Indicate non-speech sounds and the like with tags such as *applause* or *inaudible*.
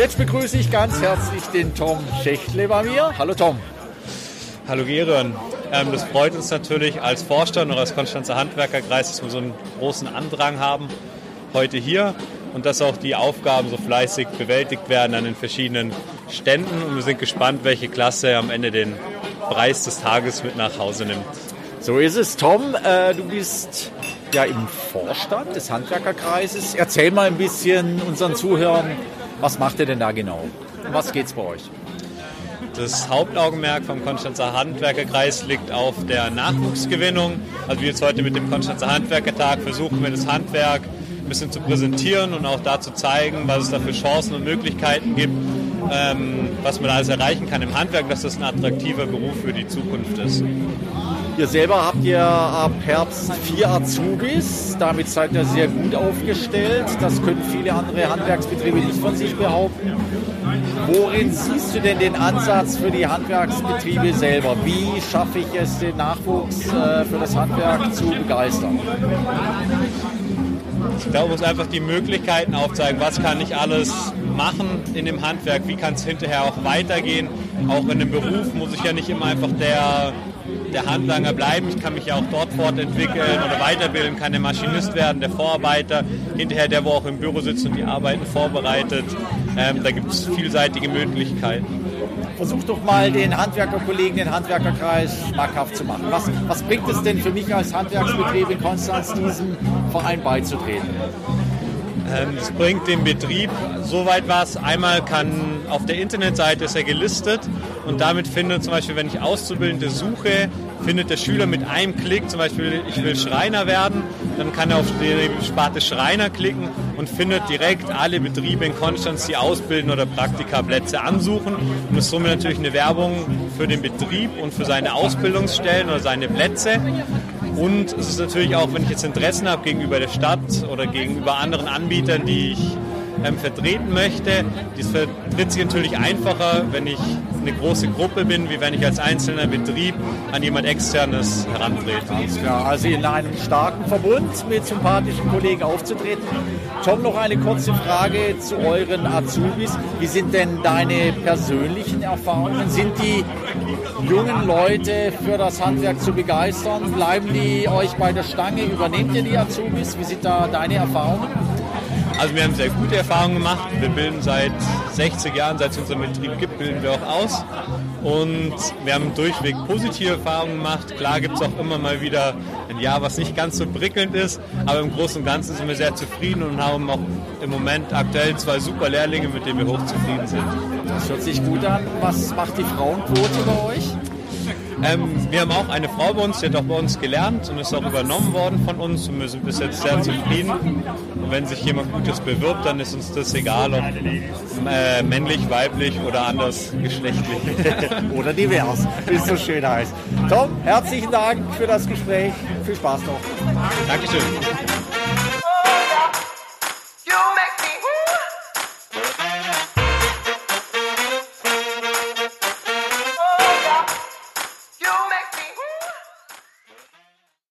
jetzt begrüße ich ganz herzlich den Tom Schächtle bei mir. Hallo Tom. Hallo Gerion. Ähm, das freut uns natürlich als Vorstand und als Konstanzer Handwerkerkreis, dass wir so einen großen Andrang haben heute hier und dass auch die Aufgaben so fleißig bewältigt werden an den verschiedenen Ständen. Und wir sind gespannt, welche Klasse am Ende den Preis des Tages mit nach Hause nimmt. So ist es. Tom, äh, du bist ja im Vorstand des Handwerkerkreises. Erzähl mal ein bisschen unseren Zuhörern, was macht ihr denn da genau? Um was geht's bei euch? Das Hauptaugenmerk vom Konstanzer Handwerkerkreis liegt auf der Nachwuchsgewinnung. Also wir jetzt heute mit dem Konstanzer Handwerkertag versuchen wir das Handwerk ein bisschen zu präsentieren und auch da zu zeigen, was es da für Chancen und Möglichkeiten gibt, ähm, was man alles erreichen kann im Handwerk, dass das ein attraktiver Beruf für die Zukunft ist. Ihr selber habt ja ab Herbst vier Azubis. Damit seid ihr sehr gut aufgestellt. Das können viele andere Handwerksbetriebe nicht von sich behaupten. Worin siehst du denn den Ansatz für die Handwerksbetriebe selber? Wie schaffe ich es, den Nachwuchs äh, für das Handwerk zu begeistern? Ich glaube, es einfach die Möglichkeiten aufzeigen, was kann ich alles machen in dem Handwerk, wie kann es hinterher auch weitergehen. Auch in dem Beruf muss ich ja nicht immer einfach der der Handlanger bleiben. Ich kann mich ja auch dort fortentwickeln oder weiterbilden, kann der Maschinist werden, der Vorarbeiter, hinterher der, wo auch im Büro sitzt und die Arbeiten vorbereitet. Ähm, da gibt es vielseitige Möglichkeiten. Versuch doch mal den Handwerkerkollegen, den Handwerkerkreis schmackhaft zu machen. Was, was bringt es denn für mich als Handwerksbetrieb in Konstanz, diesem Verein beizutreten? Ähm, es bringt dem Betrieb soweit was. Einmal kann auf der Internetseite ist er gelistet und damit findet zum Beispiel, wenn ich Auszubildende suche, findet der Schüler mit einem Klick, zum Beispiel ich will Schreiner werden, dann kann er auf die Sparte Schreiner klicken und findet direkt alle Betriebe in Konstanz, die ausbilden oder Praktikaplätze ansuchen und ist somit natürlich eine Werbung für den Betrieb und für seine Ausbildungsstellen oder seine Plätze. Und es ist natürlich auch, wenn ich jetzt Interessen habe gegenüber der Stadt oder gegenüber anderen Anbietern, die ich ähm, vertreten möchte. Das vertritt sich natürlich einfacher, wenn ich eine große Gruppe bin, wie wenn ich als einzelner Betrieb an jemand externes herantrete. Klar, also in einem starken Verbund mit sympathischen Kollegen aufzutreten. Tom, noch eine kurze Frage zu euren Azubis. Wie sind denn deine persönlichen Erfahrungen? Sind die jungen Leute für das Handwerk zu begeistern? Bleiben die euch bei der Stange? Übernehmt ihr die Azubis? Wie sind da deine Erfahrungen? Also wir haben sehr gute Erfahrungen gemacht. Wir bilden seit 60 Jahren, seit es unseren Betrieb gibt, bilden wir auch aus. Und wir haben durchweg positive Erfahrungen gemacht. Klar gibt es auch immer mal wieder ein Jahr, was nicht ganz so prickelnd ist. Aber im Großen und Ganzen sind wir sehr zufrieden und haben auch im Moment aktuell zwei super Lehrlinge, mit denen wir hochzufrieden sind. Das hört sich gut an. Was macht die Frauenquote bei euch? Ähm, wir haben auch eine Frau bei uns, die hat auch bei uns gelernt und ist auch übernommen worden von uns und wir sind bis jetzt sehr zufrieden. Und wenn sich jemand Gutes bewirbt, dann ist uns das egal, ob äh, männlich, weiblich oder anders geschlechtlich. *laughs* oder divers, wie es so schön heißt. Tom, herzlichen Dank für das Gespräch. Viel Spaß noch. Dankeschön.